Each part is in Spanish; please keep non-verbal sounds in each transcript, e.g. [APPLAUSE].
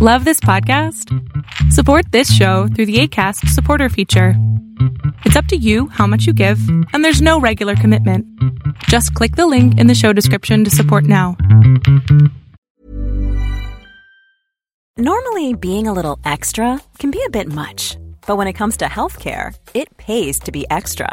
Love this podcast? Support this show through the ACAST supporter feature. It's up to you how much you give, and there's no regular commitment. Just click the link in the show description to support now. Normally, being a little extra can be a bit much, but when it comes to healthcare, it pays to be extra.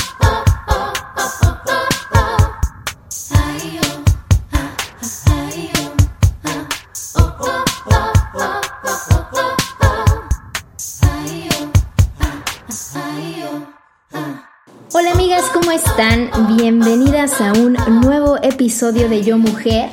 Hola amigas, ¿cómo están? Bienvenidas a un nuevo episodio de Yo Mujer.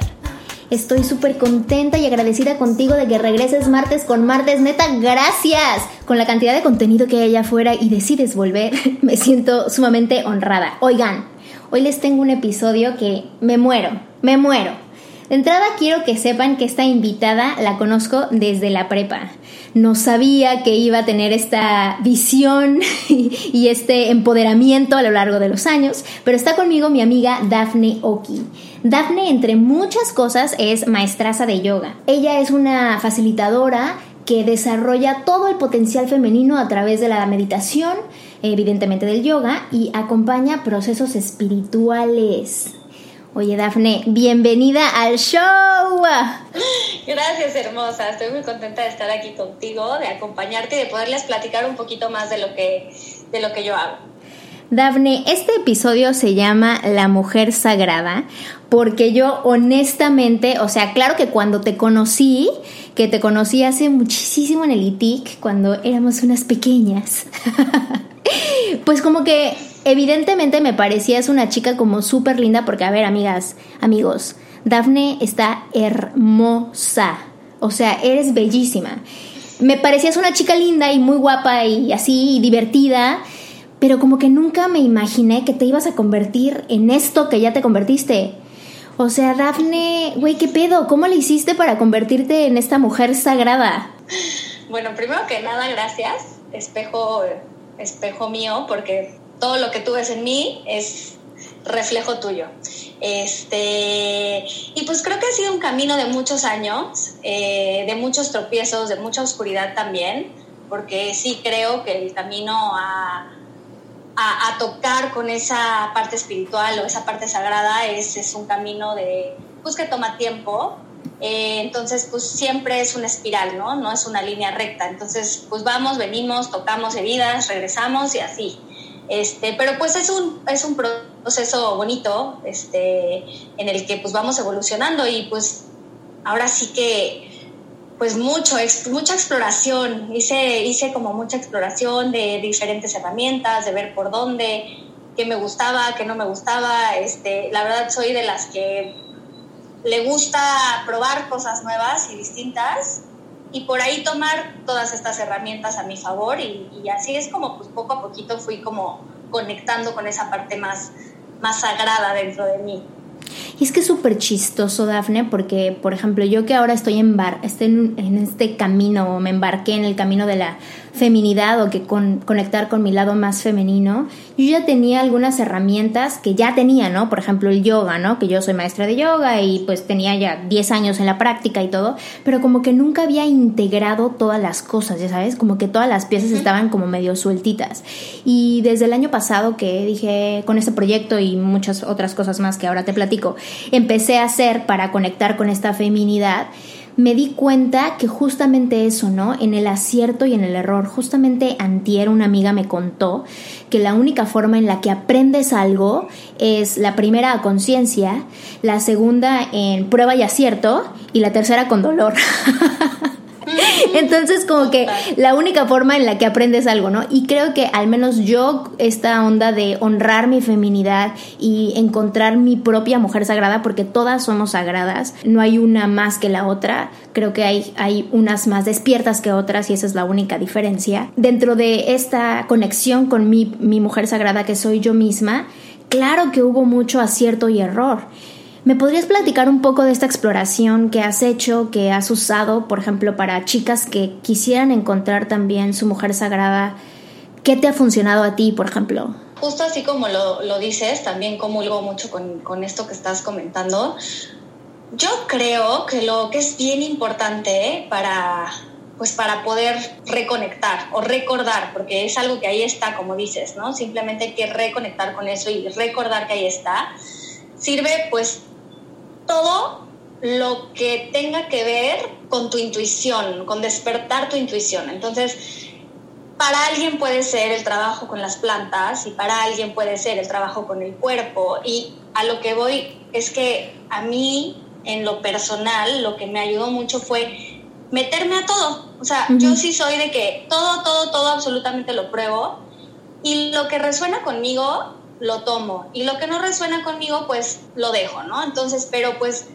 Estoy súper contenta y agradecida contigo de que regreses martes con martes. Neta, gracias. Con la cantidad de contenido que hay allá afuera y decides volver, [LAUGHS] me siento sumamente honrada. Oigan, hoy les tengo un episodio que me muero, me muero. De entrada quiero que sepan que esta invitada la conozco desde la prepa. No sabía que iba a tener esta visión [LAUGHS] y este empoderamiento a lo largo de los años, pero está conmigo mi amiga Daphne Oki. Daphne, entre muchas cosas, es maestraza de yoga. Ella es una facilitadora que desarrolla todo el potencial femenino a través de la meditación, evidentemente del yoga, y acompaña procesos espirituales. Oye, Dafne, bienvenida al show. Gracias, hermosa. Estoy muy contenta de estar aquí contigo, de acompañarte y de poderles platicar un poquito más de lo que, de lo que yo hago. Dafne, este episodio se llama La Mujer Sagrada porque yo honestamente, o sea, claro que cuando te conocí, que te conocí hace muchísimo en el ITIC, cuando éramos unas pequeñas, [LAUGHS] pues como que evidentemente me parecías una chica como súper linda porque, a ver, amigas, amigos, Dafne está hermosa. O sea, eres bellísima. Me parecías una chica linda y muy guapa y así divertida, pero como que nunca me imaginé que te ibas a convertir en esto que ya te convertiste. O sea, Dafne, güey, ¿qué pedo? ¿Cómo le hiciste para convertirte en esta mujer sagrada? Bueno, primero que nada, gracias, espejo, espejo mío, porque todo lo que tú ves en mí es reflejo tuyo. Este, y pues creo que ha sido un camino de muchos años, eh, de muchos tropiezos, de mucha oscuridad también, porque sí creo que el camino a, a, tocar con esa parte espiritual o esa parte sagrada es, es un camino de, pues que toma tiempo. Eh, entonces, pues siempre es una espiral, ¿no? No es una línea recta. Entonces, pues vamos, venimos, tocamos heridas, regresamos y así. Este, pero pues es un, es un proceso bonito este, en el que pues vamos evolucionando y pues ahora sí que pues mucho, mucha exploración, hice, hice como mucha exploración de diferentes herramientas, de ver por dónde, qué me gustaba, qué no me gustaba, este, la verdad soy de las que le gusta probar cosas nuevas y distintas y por ahí tomar todas estas herramientas a mi favor y, así es como pues poco a poquito fui como conectando con esa parte más, más sagrada dentro de mí. Y es que es súper chistoso, Dafne, porque, por ejemplo, yo que ahora estoy en, bar, estoy en, este camino, me embarqué en el camino de la feminidad o que con, conectar con mi lado más femenino, yo ya tenía algunas herramientas que ya tenía, ¿no? Por ejemplo, el yoga, ¿no? Que yo soy maestra de yoga y pues tenía ya 10 años en la práctica y todo, pero como que nunca había integrado todas las cosas, ya sabes, como que todas las piezas estaban como medio sueltitas. Y desde el año pasado que dije con este proyecto y muchas otras cosas más que ahora te platico, empecé a hacer para conectar con esta feminidad, me di cuenta que justamente eso, ¿no? En el acierto y en el error, justamente antier una amiga me contó que la única forma en la que aprendes algo es la primera a conciencia, la segunda en prueba y acierto y la tercera con dolor. [LAUGHS] [LAUGHS] Entonces, como que la única forma en la que aprendes algo, ¿no? Y creo que al menos yo, esta onda de honrar mi feminidad y encontrar mi propia mujer sagrada, porque todas somos sagradas, no hay una más que la otra, creo que hay, hay unas más despiertas que otras y esa es la única diferencia. Dentro de esta conexión con mi, mi mujer sagrada que soy yo misma, claro que hubo mucho acierto y error. ¿Me podrías platicar un poco de esta exploración que has hecho, que has usado, por ejemplo, para chicas que quisieran encontrar también su mujer sagrada? ¿Qué te ha funcionado a ti, por ejemplo? Justo así como lo, dices, también comulgo mucho con, con esto que estás comentando. Yo creo que lo que es bien importante para, pues para poder reconectar o recordar, porque es algo que ahí está, como dices, ¿no? Simplemente hay que reconectar con eso y recordar que ahí está. Sirve pues todo lo que tenga que ver con tu intuición, con despertar tu intuición. Entonces, para alguien puede ser el trabajo con las plantas y para alguien puede ser el trabajo con el cuerpo. Y a lo que voy es que a mí, en lo personal, lo que me ayudó mucho fue meterme a todo. O sea, yo sí soy de que todo, todo, todo absolutamente lo pruebo y lo que resuena conmigo lo tomo y lo que no resuena conmigo pues lo dejo, ¿no? Entonces, pero pues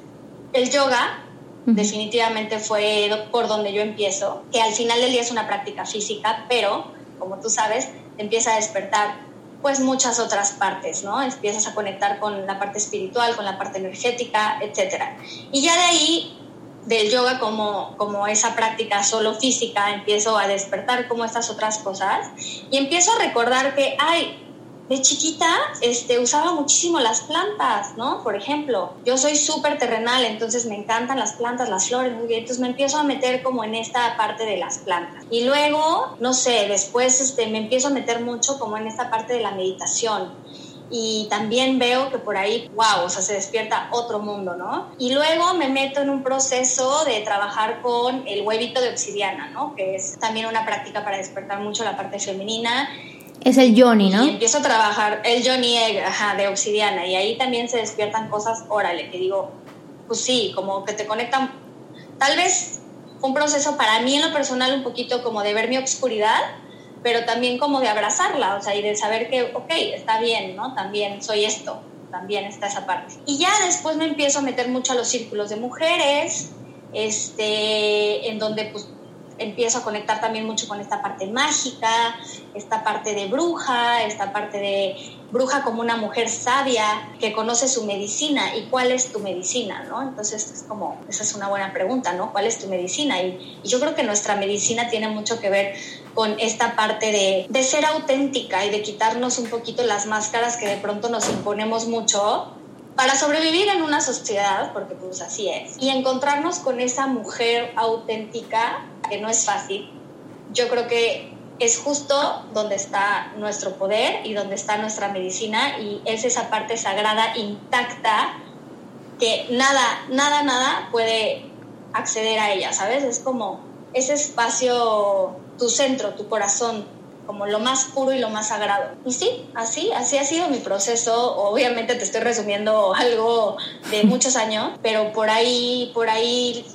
el yoga definitivamente fue por donde yo empiezo, que al final del día es una práctica física, pero como tú sabes, empieza a despertar pues muchas otras partes, ¿no? Empiezas a conectar con la parte espiritual, con la parte energética, etcétera. Y ya de ahí del yoga como, como esa práctica solo física, empiezo a despertar como estas otras cosas y empiezo a recordar que, ay, de chiquita este, usaba muchísimo las plantas, ¿no? Por ejemplo, yo soy súper terrenal, entonces me encantan las plantas, las flores, muy bien, entonces me empiezo a meter como en esta parte de las plantas. Y luego, no sé, después este, me empiezo a meter mucho como en esta parte de la meditación y también veo que por ahí, wow, o sea, se despierta otro mundo, ¿no? Y luego me meto en un proceso de trabajar con el huevito de obsidiana, ¿no? Que es también una práctica para despertar mucho la parte femenina es el Johnny, ¿no? Y empiezo a trabajar el Johnny Egg, ajá, de obsidiana. Y ahí también se despiertan cosas, órale, que digo, pues sí, como que te conectan. Tal vez un proceso para mí en lo personal un poquito como de ver mi obscuridad, pero también como de abrazarla, o sea, y de saber que, ok, está bien, ¿no? También soy esto, también está esa parte. Y ya después me empiezo a meter mucho a los círculos de mujeres, este, en donde pues empiezo a conectar también mucho con esta parte mágica, esta parte de bruja, esta parte de bruja como una mujer sabia que conoce su medicina y cuál es tu medicina, ¿no? Entonces es como, esa es una buena pregunta, ¿no? ¿Cuál es tu medicina? Y, yo creo que nuestra medicina tiene mucho que ver con esta parte de, ser auténtica y de quitarnos un poquito las máscaras que de pronto nos imponemos mucho para sobrevivir en una sociedad, porque pues así es, y encontrarnos con esa mujer auténtica, que no es fácil, yo creo que es justo donde está nuestro poder y donde está nuestra medicina y es esa parte sagrada intacta que nada, nada, nada puede acceder a ella, ¿sabes? Es como ese espacio, tu centro, tu corazón, como lo más puro y lo más sagrado. Y sí, así, así ha sido mi proceso. Obviamente te estoy resumiendo algo de muchos años, pero por ahí, por ahí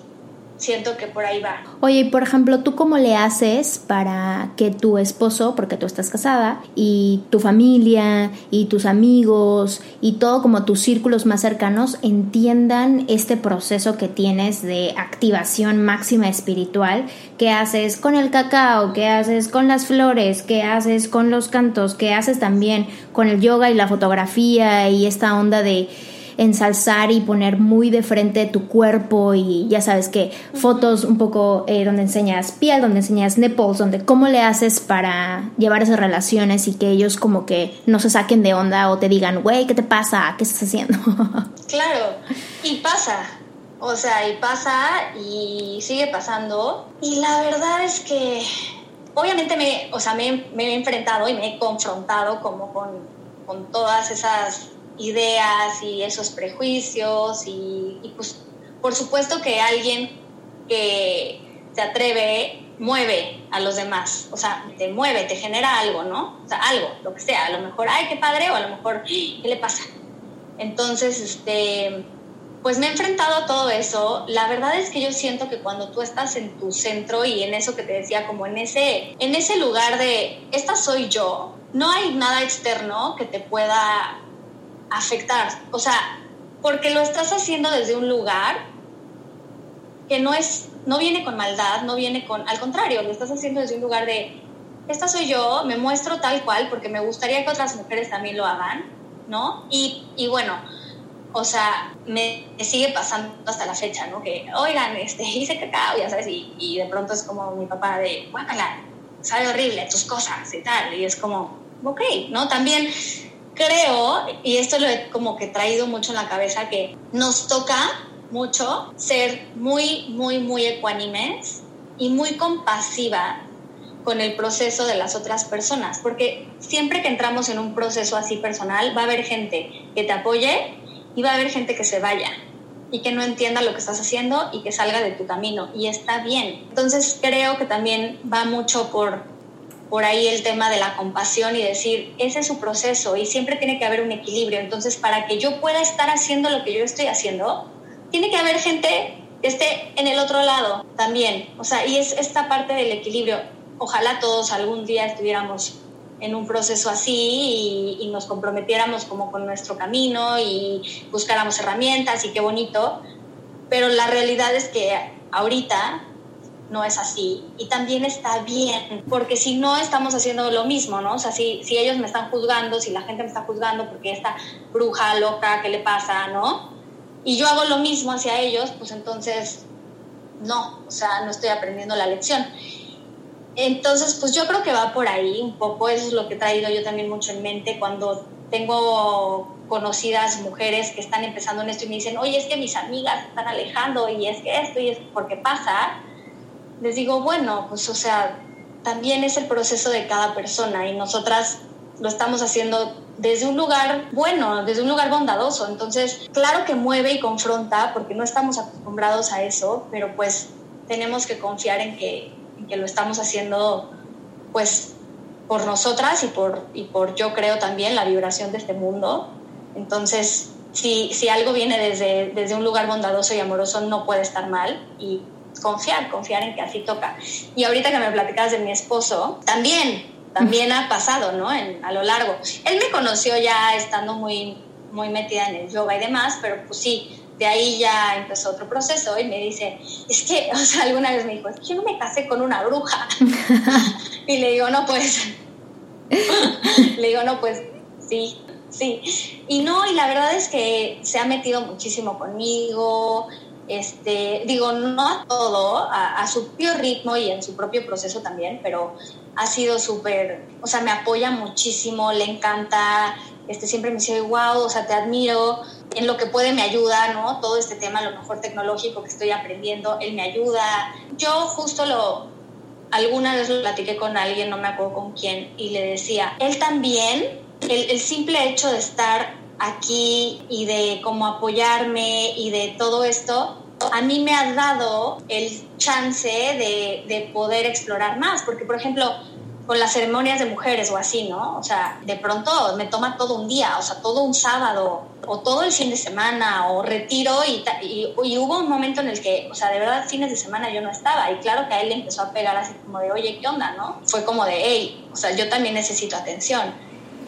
siento que por ahí va. Oye, por ejemplo, ¿tú cómo le haces para que tu esposo, porque tú estás casada, y tu familia, y tus amigos, y todo como tus círculos más cercanos entiendan este proceso que tienes de activación máxima espiritual? ¿Qué haces con el cacao? ¿Qué haces con las flores? ¿Qué haces con los cantos? ¿Qué haces también con el yoga y la fotografía y esta onda de ensalzar y poner muy de frente tu cuerpo y ya sabes que fotos un poco eh, donde enseñas piel, donde enseñas nipples, donde cómo le haces para llevar esas relaciones y que ellos como que no se saquen de onda o te digan, güey, ¿qué te pasa? ¿Qué estás haciendo? [LAUGHS] claro, y pasa, o sea, y pasa y sigue pasando. Y la verdad es que obviamente me, o sea, me, he enfrentado y me he confrontado como con, con todas esas ideas y esos prejuicios y, pues por supuesto que alguien que se atreve mueve a los demás, o sea, te mueve, te genera algo, ¿no? O sea, algo, lo que sea, a lo mejor, ay, qué padre, o a lo mejor, ¿qué le pasa? Entonces, este, pues me he enfrentado a todo eso. La verdad es que yo siento que cuando tú estás en tu centro y en eso que te decía, como en ese, en ese lugar de, esta soy yo, no hay nada externo que te pueda afectar. O sea, porque lo estás haciendo desde un lugar que no es, no viene con maldad, no viene con, al contrario, lo estás haciendo desde un lugar de, esta soy yo, me muestro tal cual porque me gustaría que otras mujeres también lo hagan, ¿no? Y, y bueno, o sea, me, sigue pasando hasta la fecha, ¿no? Que, oigan, este, hice cacao, ya sabes, y, y de pronto es como mi papá de, guácala, sabe horrible tus cosas y tal, y es como, ok, ¿no? También creo, y esto lo he como que traído mucho en la cabeza, que nos toca mucho ser muy, muy, muy ecuánimes y muy compasiva con el proceso de las otras personas, porque siempre que entramos en un proceso así personal, va a haber gente que te apoye y va a haber gente que se vaya y que no entienda lo que estás haciendo y que salga de tu camino y está bien. Entonces creo que también va mucho por, por ahí el tema de la compasión y decir, ese es su proceso y siempre tiene que haber un equilibrio. Entonces para que yo pueda estar haciendo lo que yo estoy haciendo, tiene que haber gente que esté en el otro lado también. O sea, y es esta parte del equilibrio. Ojalá todos algún día estuviéramos en un proceso así y, nos comprometiéramos como con nuestro camino y buscáramos herramientas y qué bonito, pero la realidad es que ahorita no es así y también está bien, porque si no estamos haciendo lo mismo, ¿no? O sea, si, si ellos me están juzgando, si la gente me está juzgando porque esta bruja loca, ¿qué le pasa, no? Y yo hago lo mismo hacia ellos, pues entonces no, o sea, no estoy aprendiendo la lección. Entonces, pues yo creo que va por ahí un poco, eso es lo que he traído yo también mucho en mente cuando tengo conocidas mujeres que están empezando en esto y me dicen, oye, es que mis amigas están alejando y es que esto y es porque pasa, les digo, bueno, pues o sea, también es el proceso de cada persona y nosotras lo estamos haciendo desde un lugar bueno, desde un lugar bondadoso. Entonces, claro que mueve y confronta porque no estamos acostumbrados a eso, pero pues tenemos que confiar en que que lo estamos haciendo pues por nosotras y por, y por yo creo también la vibración de este mundo. Entonces, si, si algo viene desde, desde un lugar bondadoso y amoroso, no puede estar mal y confiar, confiar en que así toca. Y ahorita que me platicas de mi esposo, también, también ha pasado, ¿no? En, a lo largo. Él me conoció ya estando muy, muy metida en el yoga y demás, pero pues sí, de ahí ya empezó otro proceso y me dice, es que, [LAUGHS] o sea, alguna vez me dijo, yo no me casé con una bruja. [LAUGHS] y le digo, no, pues, [LAUGHS] le digo, no, pues, sí, sí. Y no, y la verdad es que se ha metido muchísimo conmigo, este, digo, no a todo, a, su propio ritmo y en su propio proceso también, pero ha sido súper, o sea, me apoya muchísimo, le encanta, este, siempre me dice, wow, o sea, te admiro, en lo que puede me ayuda, ¿no? Todo este tema, a lo mejor tecnológico que estoy aprendiendo, él me ayuda. Yo justo lo, alguna vez lo platiqué con alguien, no me acuerdo con quién, y le decía, él también, el simple hecho de estar aquí y de cómo apoyarme y de todo esto, a mí me ha dado el chance de, de poder explorar más, porque por ejemplo, con las ceremonias de mujeres o así, ¿no? O sea, de pronto me toma todo un día, o sea, todo un sábado, o todo el fin de semana, o retiro, y, y, y, hubo un momento en el que, o sea, de verdad, fines de semana yo no estaba, y claro que a él le empezó a pegar así como de, oye, ¿qué onda, no? Fue como de, hey, o sea, yo también necesito atención.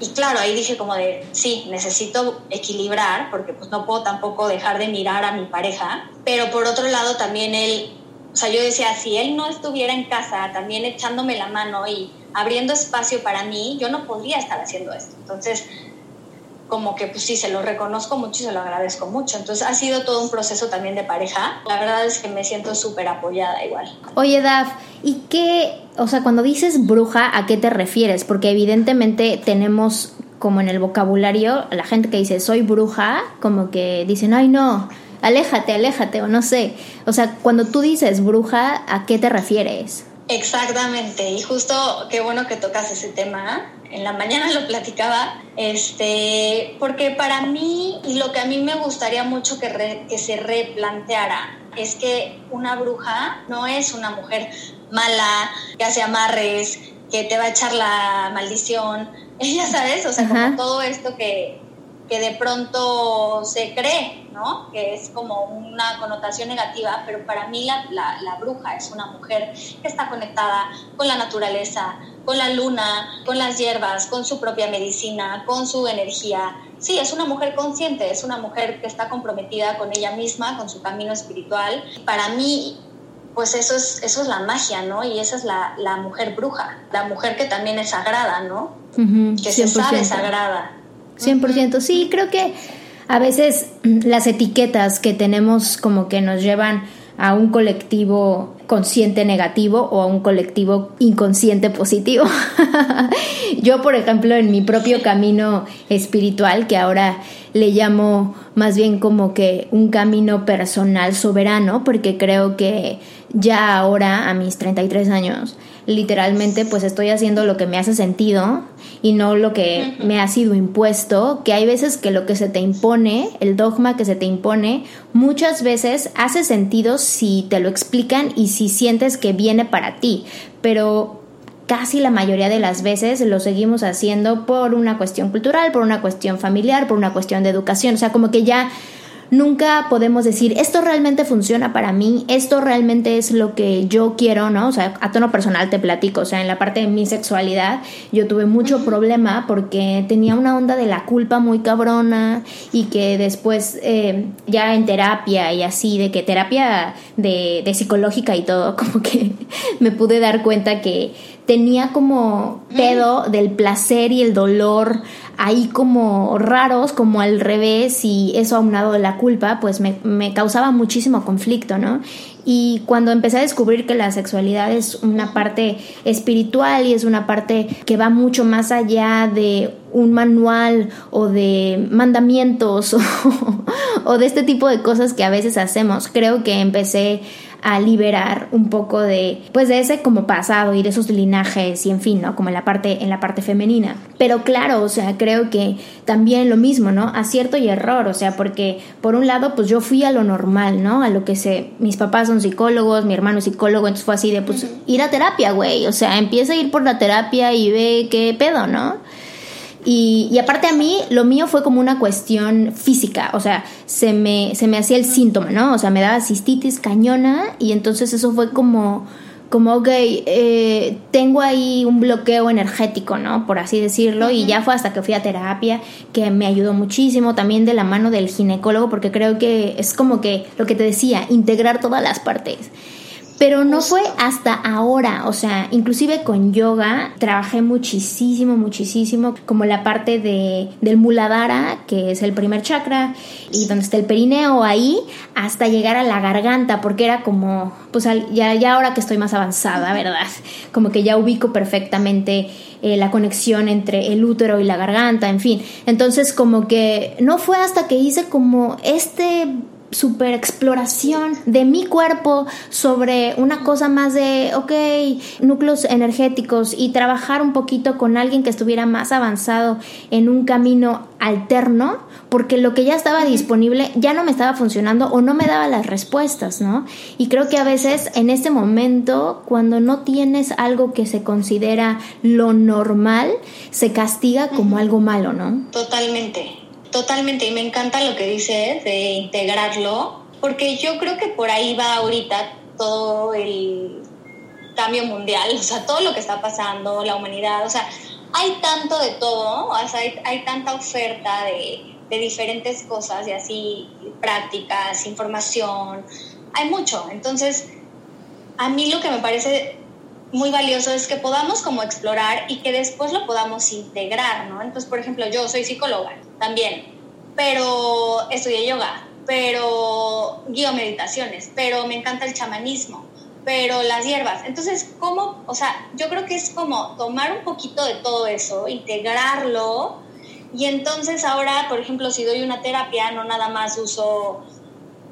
Y claro, ahí dije como de, sí, necesito equilibrar, porque pues no puedo tampoco dejar de mirar a mi pareja, pero por otro lado también él, o sea, yo decía, si él no estuviera en casa también echándome la mano y abriendo espacio para mí, yo no podría estar haciendo esto. Entonces, como que pues sí, se lo reconozco mucho y se lo agradezco mucho. Entonces ha sido todo un proceso también de pareja. La verdad es que me siento súper apoyada igual. Oye, Daf, ¿y qué, o sea, cuando dices bruja, ¿a qué te refieres? Porque evidentemente tenemos como en el vocabulario, la gente que dice soy bruja, como que dicen, ay no, aléjate, aléjate, o no sé. O sea, cuando tú dices bruja, ¿a qué te refieres? Exactamente, y justo qué bueno que tocas ese tema. En la mañana lo platicaba, este, porque para mí y lo que a mí me gustaría mucho que, que se replanteara es que una bruja no es una mujer mala, que hace amarres, que te va a echar la maldición, [LAUGHS] ella sabes, o sea, como todo esto que, que de pronto se cree, ¿no? Que es como una connotación negativa, pero para mí la, la, bruja es una mujer que está conectada con la naturaleza, con la luna, con las hierbas, con su propia medicina, con su energía. Sí, es una mujer consciente, es una mujer que está comprometida con ella misma, con su camino espiritual. Para mí, pues eso es, eso es la magia, ¿no? Y esa es la, la mujer bruja, la mujer que también es sagrada, ¿no? que se sabe sagrada. 100%, sí, creo que a veces las etiquetas que tenemos como que nos llevan a un colectivo consciente negativo o a un colectivo inconsciente positivo. [LAUGHS] Yo, por ejemplo, en mi propio camino espiritual, que ahora le llamo más bien como que un camino personal soberano, porque creo que ya ahora, a mis 33 años, literalmente pues estoy haciendo lo que me hace sentido y no lo que me ha sido impuesto, que hay veces que lo que se te impone, el dogma que se te impone, muchas veces hace sentido si te lo explican y si sientes que viene para ti, pero casi la mayoría de las veces lo seguimos haciendo por una cuestión cultural, por una cuestión familiar, por una cuestión de educación, o sea, como que ya nunca podemos decir, esto realmente funciona para mí, esto realmente es lo que yo quiero, ¿no? O sea, a tono personal te platico, o sea, en la parte de mi sexualidad yo tuve mucho problema porque tenía una onda de la culpa muy cabrona y que después eh, ya en terapia y así, de que terapia de, de psicológica y todo, [LAUGHS] como que me pude dar cuenta que tenía como pedo del placer y el dolor ahí como raros, como al revés, y eso aunado de la culpa, pues me, me causaba muchísimo conflicto, ¿no? Y cuando empecé a descubrir que la sexualidad es una parte espiritual y es una parte que va mucho más allá de un manual o de mandamientos [LAUGHS] o, o de este tipo de cosas que a veces hacemos, creo que empecé a liberar un poco de pues de ese como pasado y de esos linajes y en fin, ¿no? Como en la parte en la parte femenina. Pero claro, o sea, creo que también lo mismo, ¿no? Acierto y error, o sea, porque por un lado pues yo fui a lo normal, ¿no? A lo que sé, mis papás son psicólogos, mi hermano es psicólogo, entonces fue así de pues ir a terapia, güey, o sea, empieza a ir por la terapia y ve qué pedo, ¿no? Y, aparte a mí, lo mío fue como una cuestión física, o sea, se me, se me hacía el síntoma, ¿no? O sea, me daba cistitis cañona y entonces eso fue como, como, ok, eh, tengo ahí un bloqueo energético, ¿no? Por así decirlo, y ya fue hasta que fui a terapia, que me ayudó muchísimo, también de la mano del ginecólogo, porque creo que es como que lo que te decía, integrar todas las partes. Pero no fue hasta ahora, o sea, inclusive con yoga trabajé muchísimo, muchísimo, como la parte de, del muladhara, que es el primer chakra, y donde está el perineo ahí, hasta llegar a la garganta, porque era como, pues ya, ya ahora que estoy más avanzada, ¿verdad? Como que ya ubico perfectamente eh, la conexión entre el útero y la garganta, en fin. Entonces como que no fue hasta que hice como este super exploración de mi cuerpo sobre una cosa más de, ok, núcleos energéticos y trabajar un poquito con alguien que estuviera más avanzado en un camino alterno, porque lo que ya estaba disponible ya no me estaba funcionando o no me daba las respuestas, ¿no? Y creo que a veces en este momento, cuando no tienes algo que se considera lo normal, se castiga como algo malo, ¿no? Totalmente. Totalmente, y me encanta lo que dices de integrarlo, porque yo creo que por ahí va ahorita todo el cambio mundial, [LAUGHS] o sea, todo lo que está pasando, la humanidad, o sea, hay tanto de todo, o sea, hay, tanta oferta de, de diferentes cosas y así, prácticas, información, hay mucho. Entonces, a mí lo que me parece muy valioso es que podamos como explorar y que después lo podamos integrar, ¿no? Entonces, por ejemplo, yo soy psicóloga también, pero estudié yoga, pero guío meditaciones, pero me encanta el chamanismo, pero las hierbas. Entonces, ¿cómo? O sea, yo creo que es como tomar un poquito de todo eso, integrarlo, y entonces ahora, por ejemplo, si doy una terapia, no nada más uso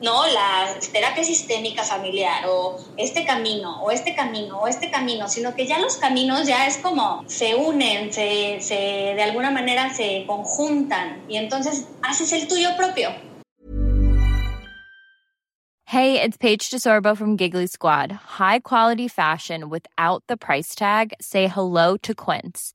¿no? La terapia sistémica familiar o este camino o este camino o este camino, sino que ya los caminos ya es como se unen, se, se de alguna manera se conjuntan y entonces haces el tuyo propio. Hey, it's Paige DeSorbo from Giggly Squad. High quality fashion without the price tag. Say hello to Quince.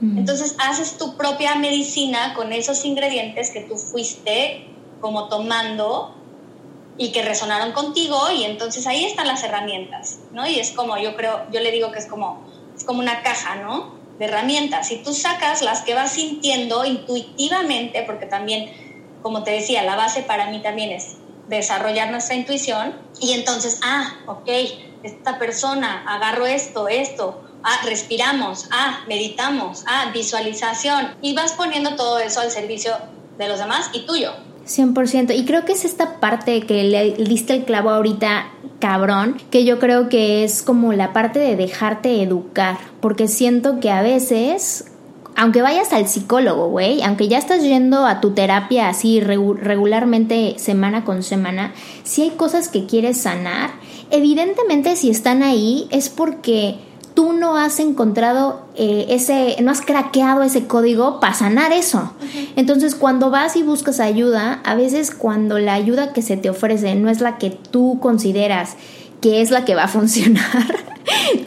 Entonces haces tu propia medicina con esos ingredientes que tú fuiste como tomando y que resonaron contigo y entonces ahí están las herramientas, ¿no? Y es como, yo creo, yo le digo que es como, es como una caja, ¿no? De herramientas. Y tú sacas las que vas sintiendo intuitivamente, porque también, como te decía, la base para mí también es desarrollar nuestra intuición y entonces, ah, ok, esta persona, agarro esto, esto, ah, respiramos, ah, meditamos, ah, visualización y vas poniendo todo eso al servicio de los demás y tuyo. 100%. Y creo que es esta parte que le diste el clavo ahorita, cabrón, que yo creo que es como la parte de dejarte educar. Porque siento que a veces, aunque vayas al psicólogo, güey, aunque ya estás yendo a tu terapia así regularmente semana con semana, si hay cosas que quieres sanar, evidentemente si están ahí es porque tú no has encontrado eh, ese, no has craqueado ese código para sanar eso. Entonces, cuando vas y buscas ayuda, a veces cuando la ayuda que se te ofrece no es la que tú consideras que es la que va a funcionar,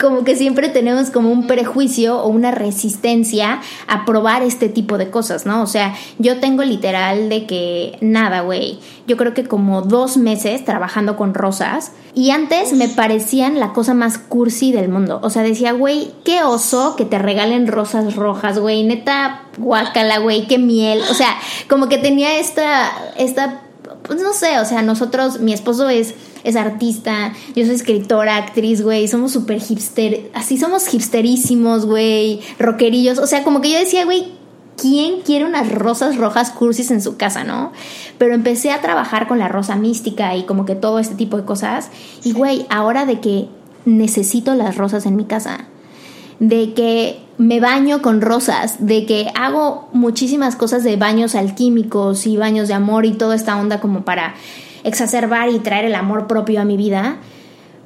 como que siempre tenemos como un prejuicio o una resistencia a probar este tipo de cosas, ¿no? O sea, yo tengo literal de que nada, güey. Yo creo que como dos meses trabajando con rosas y antes me parecían la cosa más cursi del mundo. O sea, decía, güey, qué oso que te regalen rosas rojas, güey. Neta, guacala, güey, qué miel. O sea, como que tenía esta, esta, pues no sé, o sea, nosotros, mi esposo es es artista, yo soy escritora, actriz, güey, somos súper hipster, así somos hipsterísimos, güey, rockerillos, o sea, como que yo decía, güey, ¿quién quiere unas rosas rojas cursis en su casa, no? Pero empecé a trabajar con la rosa mística y como que todo este tipo de cosas, y güey, ahora de que necesito las rosas en mi casa, de que me baño con rosas, de que hago muchísimas cosas de baños alquímicos y baños de amor y toda esta onda como para exacerbar y traer el amor propio a mi vida.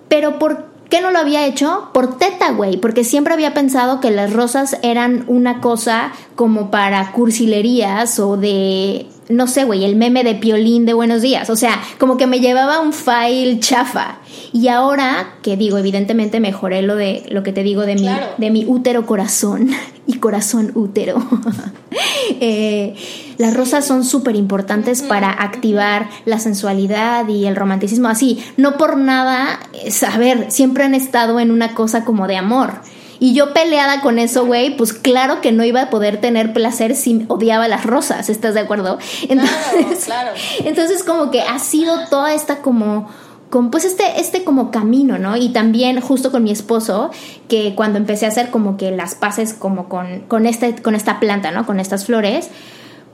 Pero ¿por qué no lo había hecho? Por teta, güey, porque siempre había pensado que las rosas eran una cosa como para cursilerías o de no sé, güey, el meme de Piolín de Buenos Días. O sea, como que me llevaba un file chafa. Y ahora, que digo, evidentemente mejoré lo de lo que te digo de mi, de mi útero corazón [LAUGHS] y corazón útero. [LAUGHS] Eh, las rosas son súper importantes para activar la sensualidad y el romanticismo. Así, no por nada, a ver, siempre han estado en una cosa como de amor. Y yo peleada con eso, güey, pues claro que no iba a poder tener placer si odiaba las rosas, ¿estás de acuerdo? Entonces, claro, entonces como que ha sido toda esta como con pues este, este como camino, ¿no? Y también justo con mi esposo, que cuando empecé a hacer como que las paces como con, con, este, con esta planta, ¿no? Con estas flores,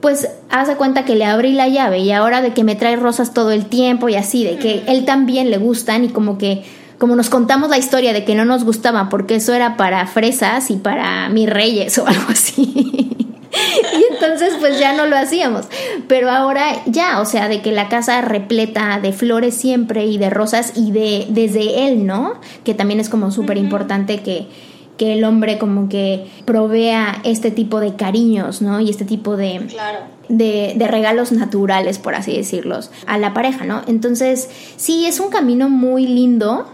pues hace cuenta que le abrí la llave y ahora de que me trae rosas todo el tiempo y así, de que él también le gustan y como que como nos contamos la historia de que no nos gustaban porque eso era para fresas y para mis reyes o algo así. [LAUGHS] [LAUGHS] y entonces pues ya no lo hacíamos. Pero ahora ya, o sea, de que la casa repleta de flores siempre y de rosas y de desde él, ¿no? Que también es como súper importante que, que el hombre como que provea este tipo de cariños, ¿no? Y este tipo de, de, de, regalos naturales, por así decirlos, a la pareja, ¿no? Entonces, sí, es un camino muy lindo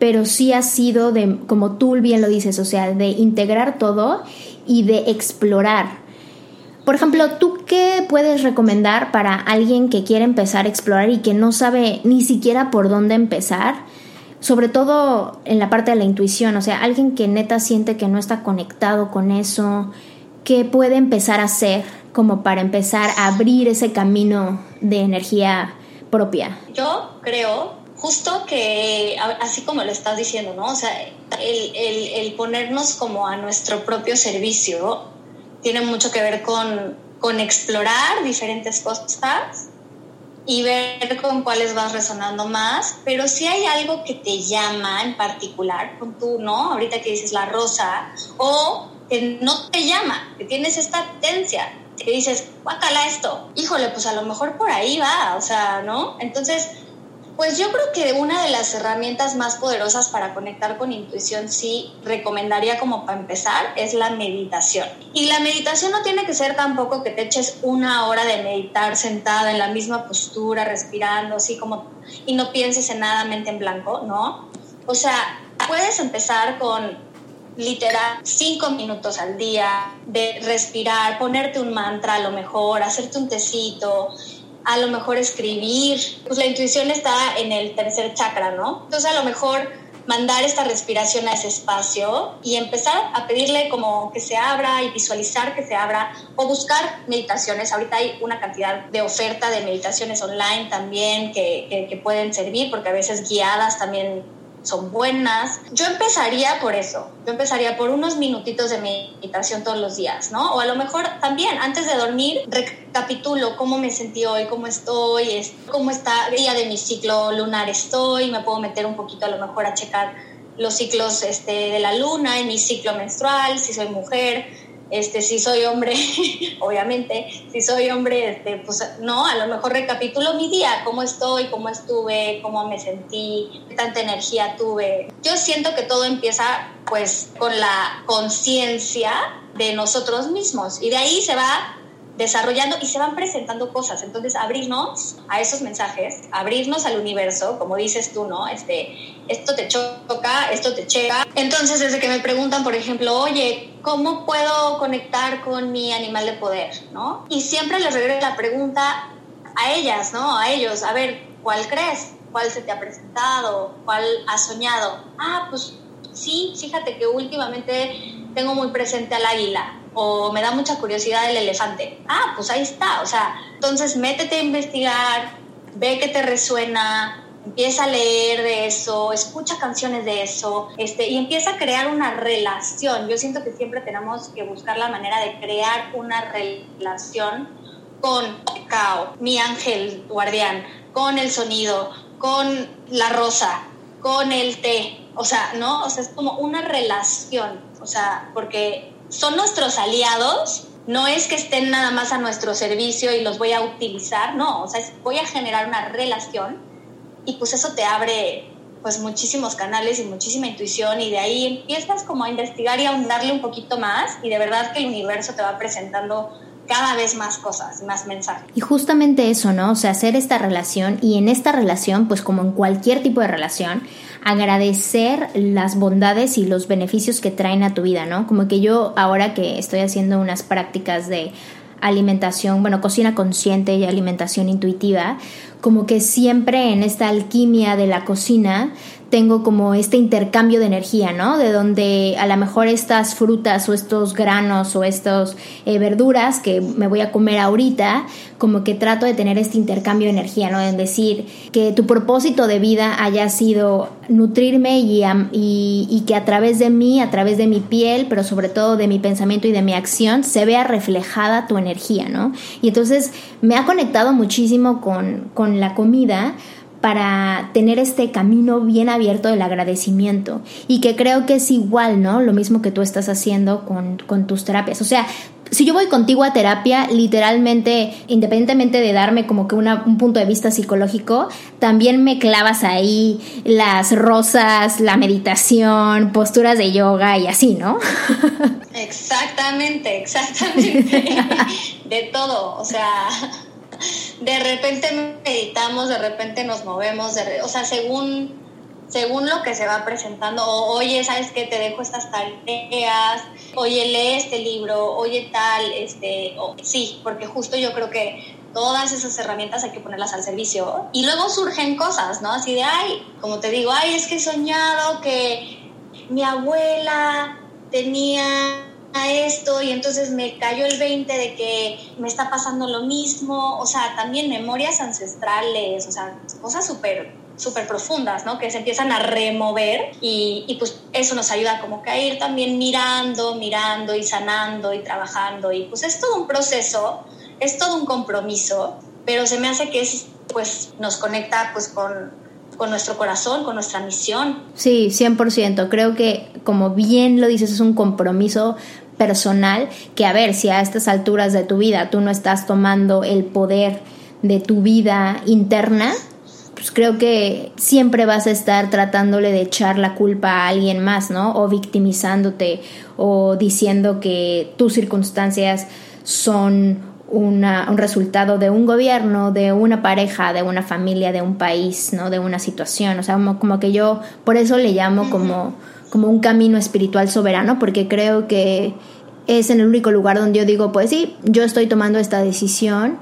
pero sí ha sido de, como tú bien lo dices, o sea, de integrar todo y de explorar. Por ejemplo, ¿tú qué puedes recomendar para alguien que quiere empezar a explorar y que no sabe ni siquiera por dónde empezar? Sobre todo en la parte de la intuición, o sea, alguien que neta siente que no está conectado con eso, ¿qué puede empezar a hacer como para empezar a abrir ese camino de energía propia? Yo creo justo que, así como lo estás diciendo, ¿no? O sea, el, ponernos como a nuestro propio servicio tiene mucho que ver con, con explorar diferentes cosas y ver con cuáles vas resonando más, pero si hay algo que te llama en particular, con tú, ¿no? Ahorita que dices la rosa, o que no te llama, que tienes esta tendencia, que dices, guácala esto, híjole, pues a lo mejor por ahí va, o sea, ¿no? Entonces, pues yo creo que una de las herramientas más poderosas para conectar con intuición, sí, recomendaría como para empezar, es la meditación. Y la meditación no tiene que ser tampoco que te eches una hora de meditar sentada en la misma postura, respirando, así como, y no pienses en nada, mente en blanco, ¿no? O sea, puedes empezar con literal cinco minutos al día de respirar, ponerte un mantra a lo mejor, hacerte un tecito, a lo mejor escribir, pues la intuición está en el tercer chakra, ¿no? Entonces a lo mejor mandar esta respiración a ese espacio y empezar a pedirle como que se abra y visualizar que se abra o buscar meditaciones. Ahorita hay una cantidad de oferta de meditaciones online también que, que, que pueden servir porque a veces guiadas también son buenas. Yo empezaría por eso, yo empezaría por unos minutitos de meditación todos los días, ¿no? O a lo mejor también antes de dormir recapitulo cómo me sentí hoy, cómo estoy, cómo está día de mi ciclo lunar estoy, me puedo meter un poquito a lo mejor a checar los ciclos este, de la luna, en mi ciclo menstrual, si soy mujer, este, si soy hombre, [LAUGHS] obviamente, si soy hombre, este, pues no, a lo mejor recapitulo mi día, cómo estoy, cómo estuve, cómo me sentí, qué tanta energía tuve. Yo siento que todo empieza pues con la conciencia de nosotros mismos y de ahí se va desarrollando y se van presentando cosas. Entonces, abrirnos a esos mensajes, abrirnos al universo, como dices tú, ¿no? Este, esto te choca, esto te checa. Entonces, desde que me preguntan, por ejemplo, oye, ¿cómo puedo conectar con mi animal de poder, ¿no? Y siempre les regreso la pregunta a ellas, ¿no? A ellos, a ver, ¿cuál crees? ¿Cuál se te ha presentado? ¿Cuál has soñado? Ah, pues sí, fíjate que últimamente tengo muy presente al águila o me da mucha curiosidad el elefante. Ah, pues ahí está. O sea, entonces métete a investigar, ve que te resuena, empieza a leer de eso, escucha canciones de eso, este, y empieza a crear una relación. Yo siento que siempre tenemos que buscar la manera de crear una relación con Cao, mi ángel guardián, con el sonido, con la rosa, con el té. O sea, ¿no? O sea, es como una relación. O sea, porque son nuestros aliados, no es que estén nada más a nuestro servicio y los voy a utilizar, no, o sea, voy a generar una relación y pues eso te abre pues muchísimos canales y muchísima intuición y de ahí empiezas como a investigar y a ahondarle un poquito más y de verdad que el universo te va presentando cada vez más cosas, más mensajes. Y justamente eso, ¿no? O sea, hacer esta relación y en esta relación, pues como en cualquier tipo de relación, agradecer las bondades y los beneficios que traen a tu vida, ¿no? Como que yo ahora que estoy haciendo unas prácticas de alimentación, bueno, cocina consciente y alimentación intuitiva, como que siempre en esta alquimia de la cocina tengo como este intercambio de energía, ¿no? De donde a lo mejor estas frutas o estos granos o estas eh, verduras que me voy a comer ahorita, como que trato de tener este intercambio de energía, ¿no? En decir que tu propósito de vida haya sido nutrirme y, y, y que a través de mí, a través de mi piel, pero sobre todo de mi pensamiento y de mi acción, se vea reflejada tu energía, ¿no? Y entonces me ha conectado muchísimo con, con la comida para tener este camino bien abierto del agradecimiento y que creo que es igual, ¿no? Lo mismo que tú estás haciendo con, con tus terapias. O sea, si yo voy contigo a terapia, literalmente, independientemente de darme como que una, un punto de vista psicológico, también me clavas ahí las rosas, la meditación, posturas de yoga y así, ¿no? [LAUGHS] Exactamente, exactamente. [LAUGHS] de todo, o sea de repente meditamos, de repente nos movemos, o sea, según, según lo que se va presentando, o, oye, ¿sabes qué? Te dejo estas tareas, oye, lee este libro, oye, tal, este, sí, porque justo yo creo que todas esas herramientas hay que ponerlas al servicio. Y luego surgen cosas, ¿no? Así de, ay, como te digo, ay, es que he soñado que mi abuela tenía a esto y entonces me cayó el 20 de que me está pasando lo mismo, o sea, también memorias ancestrales, o sea, cosas súper súper profundas, ¿no? Que se empiezan a remover y, y, pues eso nos ayuda como que a ir también mirando, mirando y sanando y trabajando y pues es todo un proceso, es todo un compromiso, pero se me hace que es pues nos conecta pues con, con nuestro corazón, con nuestra misión. Sí, 100%. Creo que, como bien lo dices, es un compromiso personal que, a ver, si a estas alturas de tu vida tú no estás tomando el poder de tu vida interna, pues creo que siempre vas a estar tratándole de echar la culpa a alguien más, ¿no? O victimizándote o diciendo que tus circunstancias son una, un resultado de un gobierno, de una pareja, de una familia, de un país, ¿no? De una situación. O sea, como, que yo por eso le llamo como, como un camino espiritual soberano, porque creo que es en el único lugar donde yo digo, pues sí, yo estoy tomando esta decisión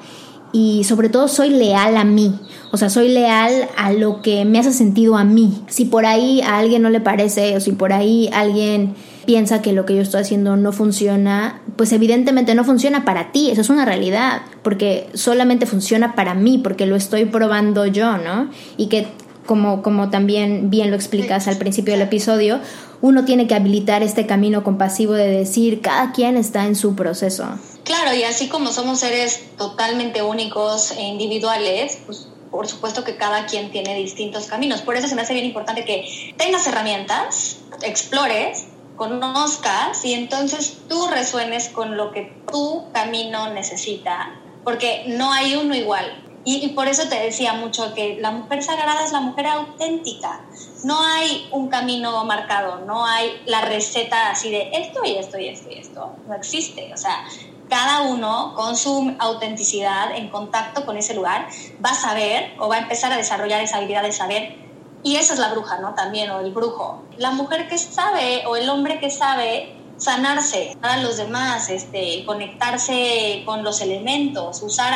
y sobre todo soy leal a mí. O sea, soy leal a lo que me hace sentido a mí. Si por ahí a alguien no le parece o si por ahí alguien piensa que lo que yo estoy haciendo no funciona, pues evidentemente no funciona para ti, eso es una realidad, porque solamente funciona para mí, porque lo estoy probando yo, ¿no? Y que como, como también bien lo explicas al principio del episodio, uno tiene que habilitar este camino compasivo de decir, cada quien está en su proceso. Claro, y así como somos seres totalmente únicos e individuales, pues por supuesto que cada quien tiene distintos caminos. Por eso se me hace bien importante que tengas herramientas, explores, conozcas y entonces tú resuenes con lo que tu camino necesita, porque no hay uno igual. Y, por eso te decía mucho que la mujer sagrada es la mujer auténtica. No hay un camino marcado, no hay la receta así de esto y esto y esto y esto. No existe. O sea, cada uno con su autenticidad, en contacto con ese lugar, va a saber o va a empezar a desarrollar esa habilidad de saber. Y esa es la bruja, ¿no? También, o el brujo. La mujer que sabe o el hombre que sabe sanarse a los demás, este, conectarse con los elementos, usar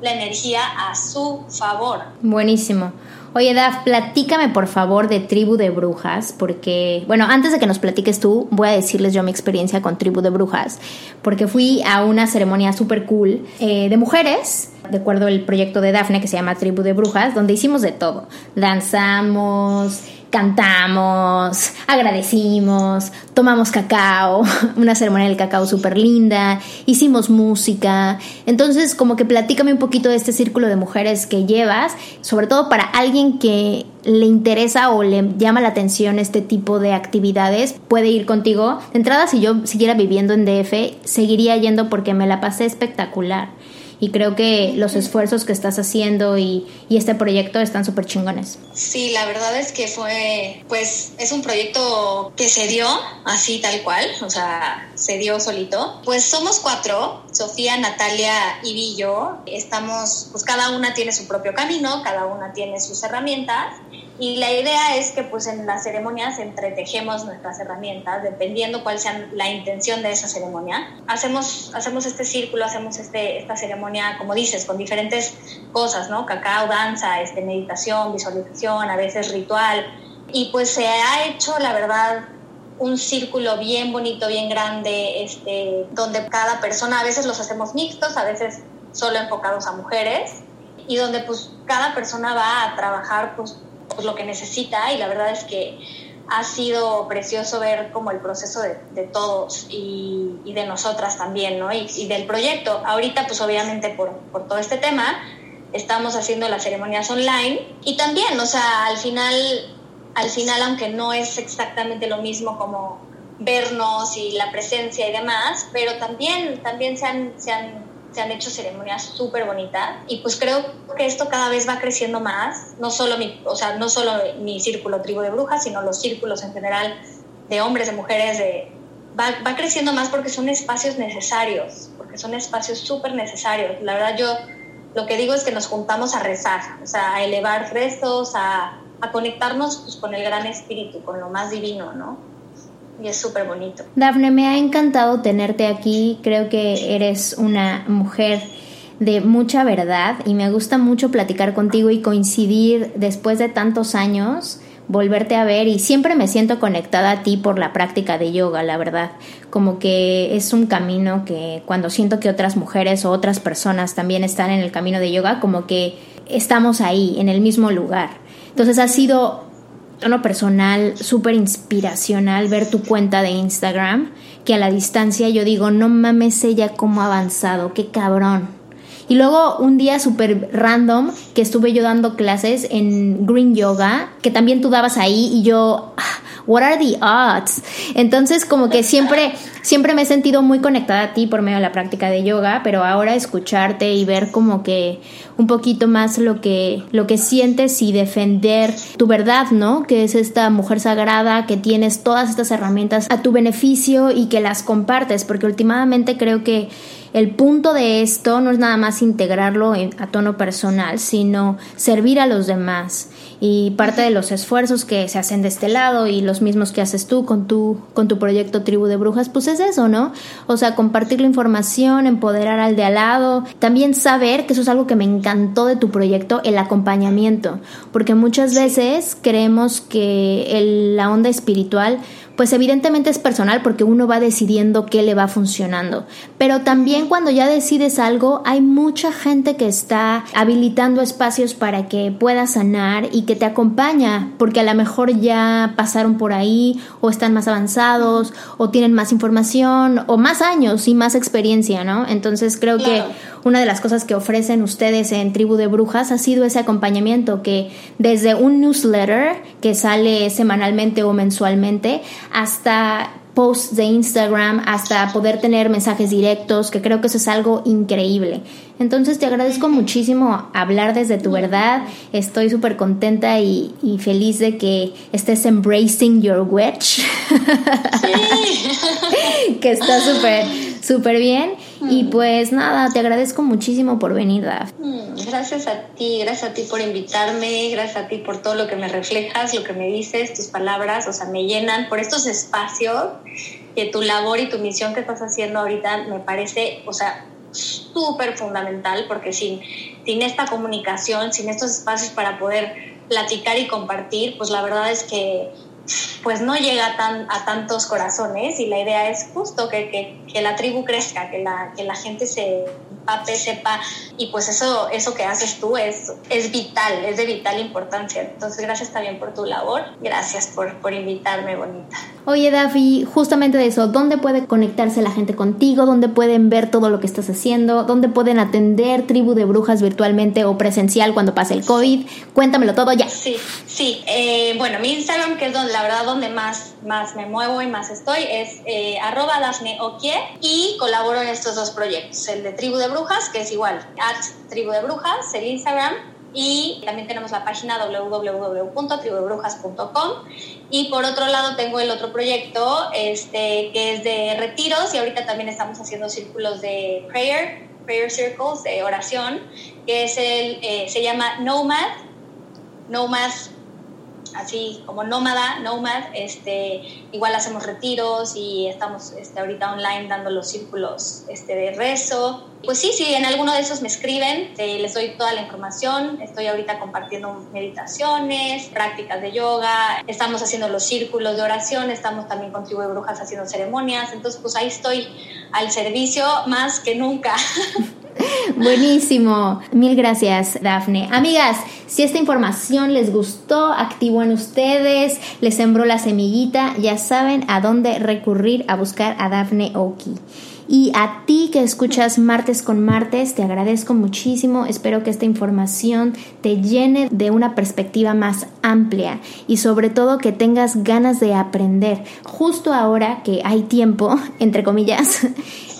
la energía a su favor. Buenísimo. Oye, Daf, platícame por favor de Tribu de Brujas, porque, bueno, antes de que nos platiques tú, voy a decirles yo mi experiencia con Tribu de Brujas, porque fui a una ceremonia súper cool eh, de mujeres, de acuerdo al proyecto de Dafne que se llama Tribu de Brujas, donde hicimos de todo. Danzamos, cantamos, agradecimos, tomamos cacao, [LAUGHS] una ceremonia del cacao súper linda, hicimos música. Entonces, como que platícame un poquito de este círculo de mujeres que llevas, sobre todo para alguien que le interesa o le llama la atención este tipo de actividades, puede ir contigo. De entrada, si yo siguiera viviendo en DF, seguiría yendo porque me la pasé espectacular y creo que los esfuerzos que estás haciendo y, y este proyecto están súper chingones. Sí, la verdad es que fue, pues es un proyecto que se dio así tal cual, o sea, se dio solito. Pues somos cuatro, Sofía, Natalia y yo, estamos, pues cada una tiene su propio camino, cada una tiene sus herramientas y la idea es que pues en las ceremonias entretejemos nuestras herramientas, dependiendo cuál sea la intención de esa ceremonia. Hacemos, hacemos este círculo, hacemos este, esta ceremonia, como dices, con diferentes cosas, ¿no? Cacao, danza, este, meditación, visualización, a veces ritual. Y pues se ha hecho, la verdad, un círculo bien bonito, bien grande, este, donde cada persona, a veces los hacemos mixtos, a veces solo enfocados a mujeres, y donde pues cada persona va a trabajar pues pues, lo que necesita y la verdad es que ha sido precioso ver como el proceso de, todos y, de nosotras también, ¿no? Y, del proyecto. Ahorita, pues obviamente por, por, todo este tema, estamos haciendo las ceremonias online y también, o sea, al final, al final, aunque no es exactamente lo mismo como vernos y la presencia y demás, pero también, también se han, se han se han hecho ceremonias súper bonitas y pues creo que esto cada vez va creciendo más, no solo mi, o sea, no solo mi círculo tribu de brujas, sino los círculos en general de hombres, de mujeres, de, va, va creciendo más porque son espacios necesarios, porque son espacios súper necesarios. La verdad yo lo que digo es que nos juntamos a rezar, o sea, a elevar rezos, a, a conectarnos pues, con el gran espíritu, con lo más divino, ¿no? y es súper bonito. Dafne, me ha encantado tenerte aquí. Creo que eres una mujer de mucha verdad y me gusta mucho platicar contigo y coincidir después de tantos años volverte a ver y siempre me siento conectada a ti por la práctica de yoga, la verdad. Como que es un camino que cuando siento que otras mujeres o otras personas también están en el camino de yoga, como que estamos ahí, en el mismo lugar. Entonces ha sido tono personal, súper inspiracional ver tu cuenta de Instagram, que a la distancia yo digo, no mames ella cómo ha avanzado, qué cabrón. Y luego un día súper random que estuve yo dando clases en Green Yoga, que también tú dabas ahí y yo, ah, what are the odds? Entonces como que siempre, siempre me he sentido muy conectada a ti por medio de la práctica de yoga, pero ahora escucharte y ver como que un poquito más lo que, lo que sientes y defender tu verdad, ¿no? Que es esta mujer sagrada, que tienes todas estas herramientas a tu beneficio y que las compartes, porque últimamente creo que el punto de esto no es nada más integrarlo a tono personal, sino servir a los demás. Y parte de los esfuerzos que se hacen de este lado y los mismos que haces tú con tu, con tu proyecto Tribu de Brujas, pues es eso, ¿no? O sea, compartir la información, empoderar al de al lado, también saber, que eso es algo que me encantó de tu proyecto, el acompañamiento, porque muchas veces creemos que la onda espiritual pues evidentemente es personal porque uno va decidiendo qué le va funcionando. Pero también cuando ya decides algo, hay mucha gente que está habilitando espacios para que puedas sanar y que te acompaña, porque a lo mejor ya pasaron por ahí o están más avanzados o tienen más información o más años y más experiencia, ¿no? Entonces creo que una de las cosas que ofrecen ustedes en Tribu de Brujas ha sido ese acompañamiento que desde un newsletter que sale semanalmente o mensualmente hasta posts de Instagram hasta poder tener mensajes directos, que creo que eso es algo increíble. Entonces te agradezco muchísimo hablar desde tu verdad. Estoy súper contenta y, feliz de que estés embracing your witch. [LAUGHS] que está súper, súper bien. Y pues nada, te agradezco muchísimo por venir, Daf. Mm, gracias a ti, gracias a ti por invitarme, gracias a ti por todo lo que me reflejas, lo que me dices, tus palabras, o sea, me llenan por estos espacios que tu labor y tu misión que estás haciendo ahorita me parece, o sea, súper fundamental porque sin, sin esta comunicación, sin estos espacios para poder platicar y compartir, pues la verdad es que pues no llega tan, a tantos corazones y la idea es justo que, que, que la tribu crezca, que la, que la gente se pape, sepa y pues eso, eso que haces tú es, es vital, es de vital importancia. Entonces gracias también por tu labor, gracias por, por invitarme, bonita. Oye, Dafi, justamente de eso, ¿dónde puede conectarse la gente contigo? ¿Dónde pueden ver todo lo que estás haciendo? ¿Dónde pueden atender Tribu de Brujas virtualmente o presencial cuando pase el COVID? Cuéntamelo todo ya. Sí, sí. Eh, bueno, mi Instagram, que es donde, la verdad donde más, más me muevo y más estoy, es eh, arroba Dafne y colaboro en estos dos proyectos, el de Tribu de Brujas, que es igual, at Tribu de Brujas, el Instagram, y también tenemos la página www.tribudebrujas.com y por otro lado tengo el otro proyecto este, que es de retiros y ahorita también estamos haciendo círculos de prayer, prayer circles de oración, que es el, eh, se llama Nomad, Nomad así como nómada, nomad, este, igual hacemos retiros y estamos este, ahorita online dando los círculos este, de rezo. Pues sí, sí, en alguno de esos me escriben, les doy toda la información, estoy ahorita compartiendo meditaciones, prácticas de yoga, estamos haciendo los círculos de oración, estamos también con Tribu de Brujas haciendo ceremonias, entonces pues ahí estoy al servicio más que nunca. [LAUGHS] [LAUGHS] Buenísimo. Mil gracias, Dafne. Amigas, si esta información les gustó, activó en ustedes, les sembró la semillita, ya saben a dónde recurrir a buscar a Dafne Oki. Y a ti que escuchas martes con martes, te agradezco muchísimo. Espero que esta información te llene de una perspectiva más amplia y sobre todo que tengas ganas de aprender. Justo ahora que hay tiempo, [LAUGHS] entre comillas,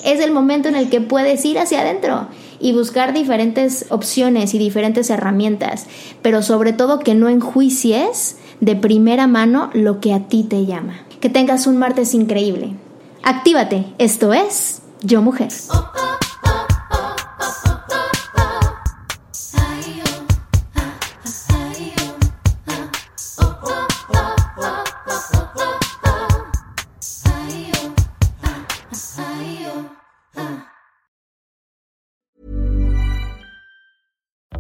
es el momento en el que puedes ir hacia adentro y buscar diferentes opciones y diferentes herramientas, pero sobre todo que no enjuicies de primera mano lo que a ti te llama. Que tengas un martes increíble. Actívate, esto es Yo Mujer.